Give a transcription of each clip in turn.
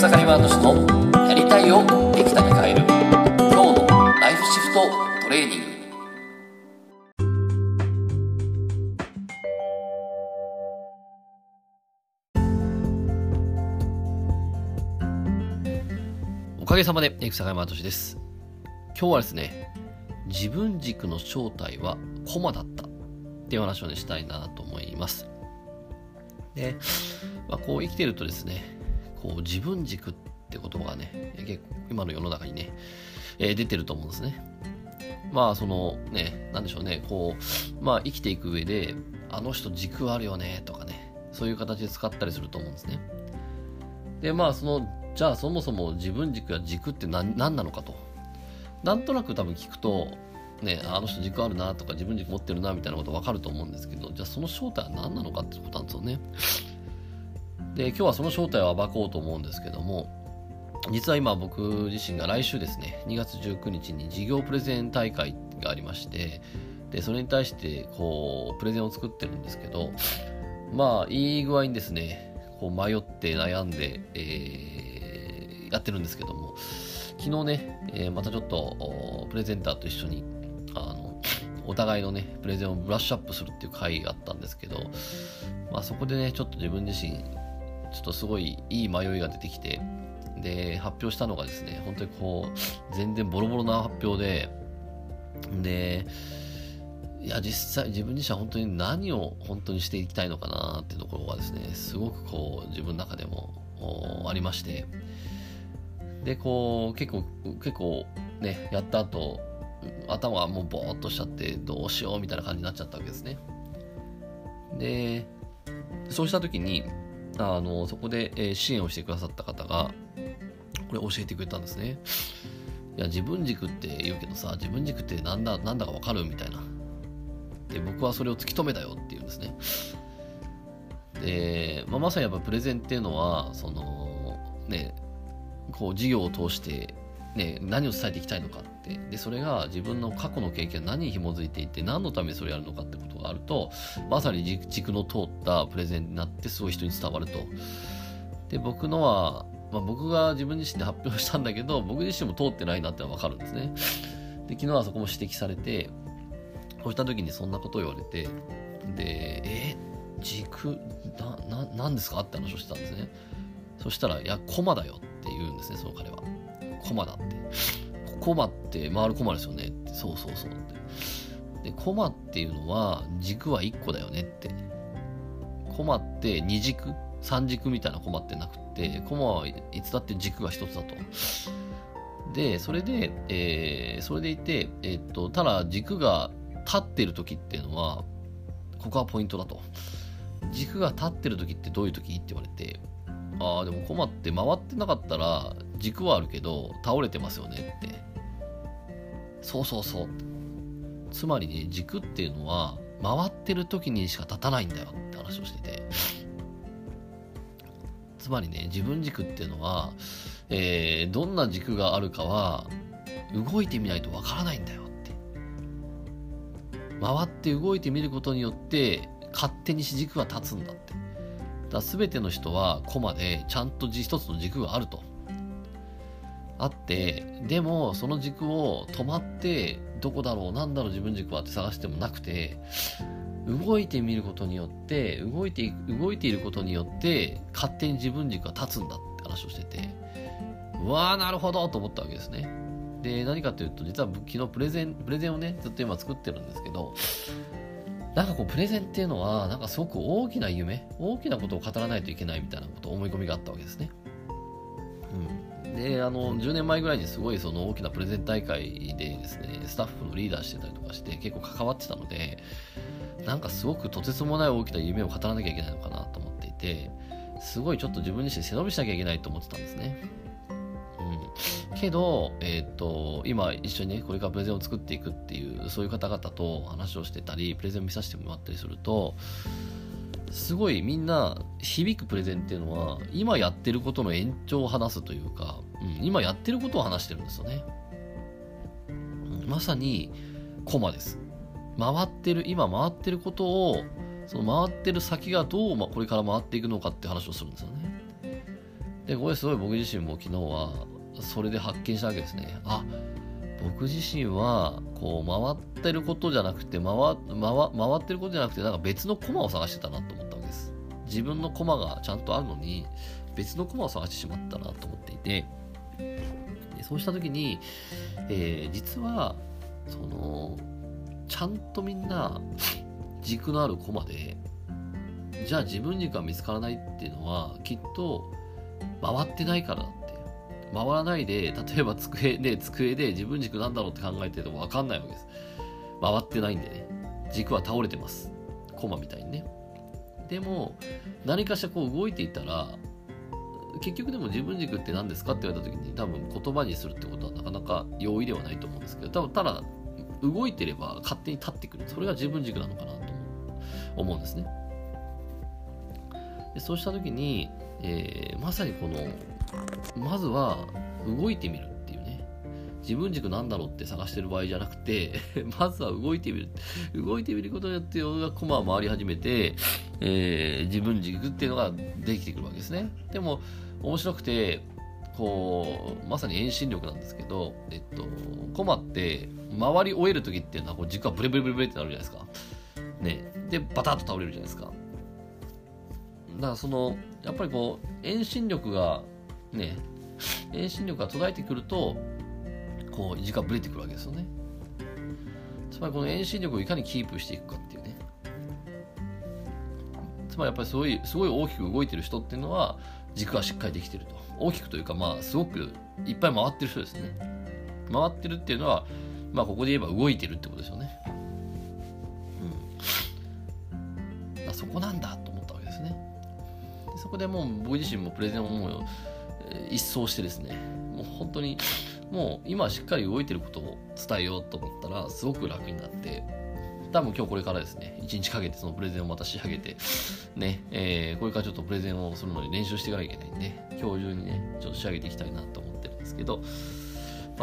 草刈ワード氏のやりたいをできたに変える今日のライフシフトトレーニング。おかげさまで草刈ワード氏です。今日はですね自分軸の正体はコマだった。っていう話をねしたいなと思います。で、まあ、こう生きてるとですねこう自分軸って言葉がね、結構今の世の中にね、えー、出てると思うんですね。まあそのね、なんでしょうね、こう、まあ生きていく上で、あの人軸あるよねとかね、そういう形で使ったりすると思うんですね。で、まあその、じゃあそもそも自分軸や軸って何何なのかと。なんとなく多分聞くと、ね、あの人軸あるなとか自分軸持ってるなみたいなこと分かると思うんですけど、じゃあその正体は何なのかってことなんですよね。で今日はその正体を暴こうと思うんですけども実は今僕自身が来週ですね2月19日に事業プレゼン大会がありましてでそれに対してこうプレゼンを作ってるんですけどまあいい具合にですねこう迷って悩んで、えー、やってるんですけども昨日ね、えー、またちょっとプレゼンターと一緒にあのお互いのねプレゼンをブラッシュアップするっていう会があったんですけど、まあ、そこでねちょっと自分自身ちょっとすごいいい迷いが出てきて、で、発表したのがですね、本当にこう、全然ボロボロな発表で、で、いや、実際自分自身は本当に何を本当にしていきたいのかなっていうところがですね、すごくこう、自分の中でもありまして、で、こう、結構、結構ね、やった後、頭がもうボーっとしちゃって、どうしようみたいな感じになっちゃったわけですね。で、そうした時に、あのそこで、え支援をしてくださった方がこれ教えてくれたんですね。いや自分軸って言うけどさ自分軸ってなんだなんだかわかるみたいな。で僕はそれを突き止めたよっていうんですね。で、まあ、まさにやっぱプレゼンっていうのはそのねこう事業を通してね、何を伝えていきたいのかって。でそれが自分の過去の経験何に紐づいていて何のためにそれやるのかってことがあるとまさに軸の通ったプレゼンになってすごい人に伝わると。で僕のは、まあ、僕が自分自身で発表したんだけど僕自身も通ってないなってのは分かるんですね。で昨日はそこも指摘されてそうした時にそんなことを言われてでえー、軸なな何ですかって話をしてたんですね。そしたら「いやコマだよ」って言うんですねその彼は。コマだって。コマって回るコマですよねって。そうそうそうって。で、コマっていうのは軸は1個だよねって。コマって2軸 ?3 軸みたいなコマってなくて、コマはいつだって軸が1つだと。で、それで、えー、それでいて、えー、っと、ただ軸が立ってる時っていうのは、ここはポイントだと。軸が立ってる時ってどういう時って言われて、ああ、でもコマって回ってなかったら軸はあるけど倒れてますよねって。そうそうそう。つまりね、軸っていうのは回ってる時にしか立たないんだよって話をしてて。つまりね、自分軸っていうのは、えー、どんな軸があるかは動いてみないとわからないんだよって。回って動いてみることによって勝手に軸が立つんだって。だ全ての人はコマでちゃんと一つの軸があると。あって、でもその軸を止まってどこだろうなんだろう自分軸はって探してもなくて、動いてみることによって、動いて、動いていることによって勝手に自分軸が立つんだって話をしてて、うわーなるほどと思ったわけですね。で、何かというと、実は昨日プレゼン、プレゼンをね、ずっと今作ってるんですけど、なんかこうプレゼンっていうのはなんかすごく大きな夢大きなことを語らないといけないみたいなこと思い込みがあったわけですね。うん、であの10年前ぐらいにすごいその大きなプレゼン大会でですねスタッフのリーダーしてたりとかして結構関わってたのでなんかすごくとてつもない大きな夢を語らなきゃいけないのかなと思っていてすごいちょっと自分自身背伸びしなきゃいけないと思ってたんですね。うんけど、えっ、ー、と、今一緒にね、これからプレゼンを作っていくっていう、そういう方々と話をしてたり、プレゼンを見させてもらったりすると、すごいみんな響くプレゼンっていうのは、今やってることの延長を話すというか、うん、今やってることを話してるんですよね。うん、まさに、コマです。回ってる、今回ってることを、その回ってる先がどう、ま、これから回っていくのかって話をするんですよね。でこれすごい僕自身も昨日はそれで発見したわけですね。あ僕自身はこう回ってることじゃなくて回回回ってることじゃなくてなんか別のコマを探してたなと思ったわけです。自分のコマがちゃんとあるのに別のコマを探してしまったなと思っていて。でそうした時に、えー、実はそのちゃんとみんな 軸のあるコマでじゃあ自分軸が見つからないっていうのはきっと回ってないからだ回らないで例えば机で机で自分軸なんだろうって考えてると分かんないわけです。回ってないんでね。軸は倒れてます。コマみたいにね。でも何かしらこう動いていたら結局でも自分軸って何ですかって言われた時に多分言葉にするってことはなかなか容易ではないと思うんですけど多分ただ動いてれば勝手に立ってくる。それが自分軸なのかなと思うんですね。でそうした時に、えー、まさにこのまずは動いてみるっていうね自分軸なんだろうって探してる場合じゃなくて まずは動いてみる動いてみることによって俺がコマを回り始めて、えー、自分軸っていうのができてくるわけですねでも面白くてこうまさに遠心力なんですけど、えっと、コマって回り終える時っていうのはこう軸がブレブレブレブレってなるじゃないですか。ね、でバタッと倒れるじゃないですか。だからそのやっぱりこう遠心力がね 遠心力が途絶えてくるとこう軸がブレてくるわけですよね。つまりこの遠心力をいかにキープしていくかっていうね。つまりやっぱりすごいすごい大きく動いてる人っていうのは軸がしっかりできてると。大きくというか、まあ、すごくいっぱい回ってる人ですね。回ってるっていうのは、まあ、ここで言えば動いてるってことですよね。うん。そこなんだこでもう僕自身もプレゼンをもう、一掃してですね、もう本当に、もう今しっかり動いてることを伝えようと思ったら、すごく楽になって、多分今日これからですね、1日かけてそのプレゼンをまた仕上げて、ね、えー、これからちょっとプレゼンをするのに練習していかなきゃいけないんで、今日中にね、ちょっと仕上げていきたいなと思ってるんですけど、ま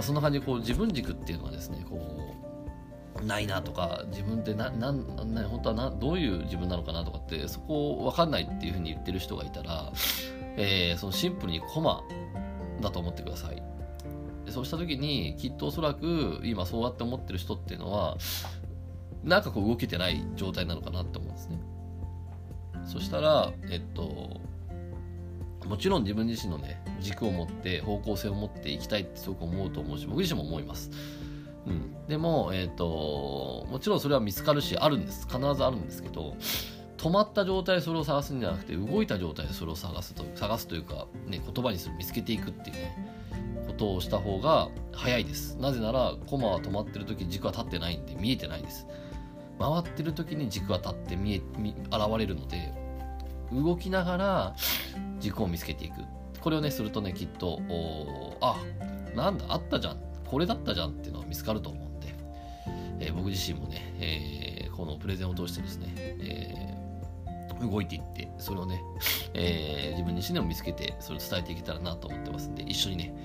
あ、そんな感じでこう自分軸っていうのはですね、こう、ないなとか、自分ってな、な、な、本当はな、どういう自分なのかなとかって、そこをわかんないっていうふうに言ってる人がいたら、えー、そのシンプルにコマだと思ってください。そうした時にきっとおそらく今そうやって思ってる人っていうのはなんかこう動けてない状態なのかなって思うんですね。そしたら、えっと、もちろん自分自身のね、軸を持って方向性を持っていきたいってすごく思うと思うし、僕自身も思います。うん。でも、えっと、もちろんそれは見つかるし、あるんです。必ずあるんですけど、止まった状態でそれを探すんじゃなくて、動いた状態でそれを探すと、探すというか、ね、言葉にする、見つけていくっていうね、ことをした方が早いです。なぜなら、コマは止まってる時軸は立ってないんで見えてないです。回ってる時に軸が立って見え現れるので動きながら軸を見つけていくこれをねするとねきっとあなんだあったじゃんこれだったじゃんっていうのが見つかると思うんで、えー、僕自身もね、えー、このプレゼンを通してですね、えー、動いていってそれをね、え自分自身でも見つけてそれを伝えていけたらなと思ってますんで一緒にね、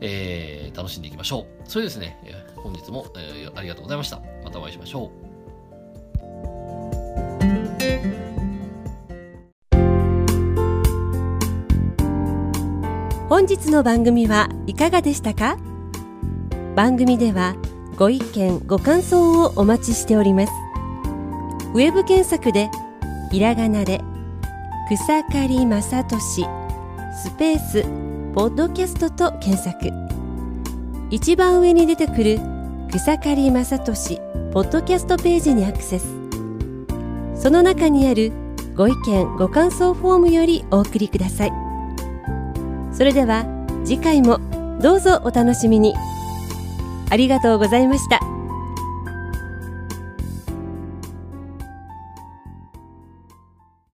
え楽しんでいきましょう。それですね、え本日も、えありがとうございました。またお会いしましょう。本日の番組はいかがでしたか？番組ではご意見ご感想をお待ちしております。ウェブ検索でひらがなで草刈正俊スペースポッドキャストと検索。一番上に出てくる草刈正俊ポッドキャストページにアクセス。その中にあるご意見ご感想フォームよりお送りください。それでは次回もどうぞお楽しみに。ありがとうございました。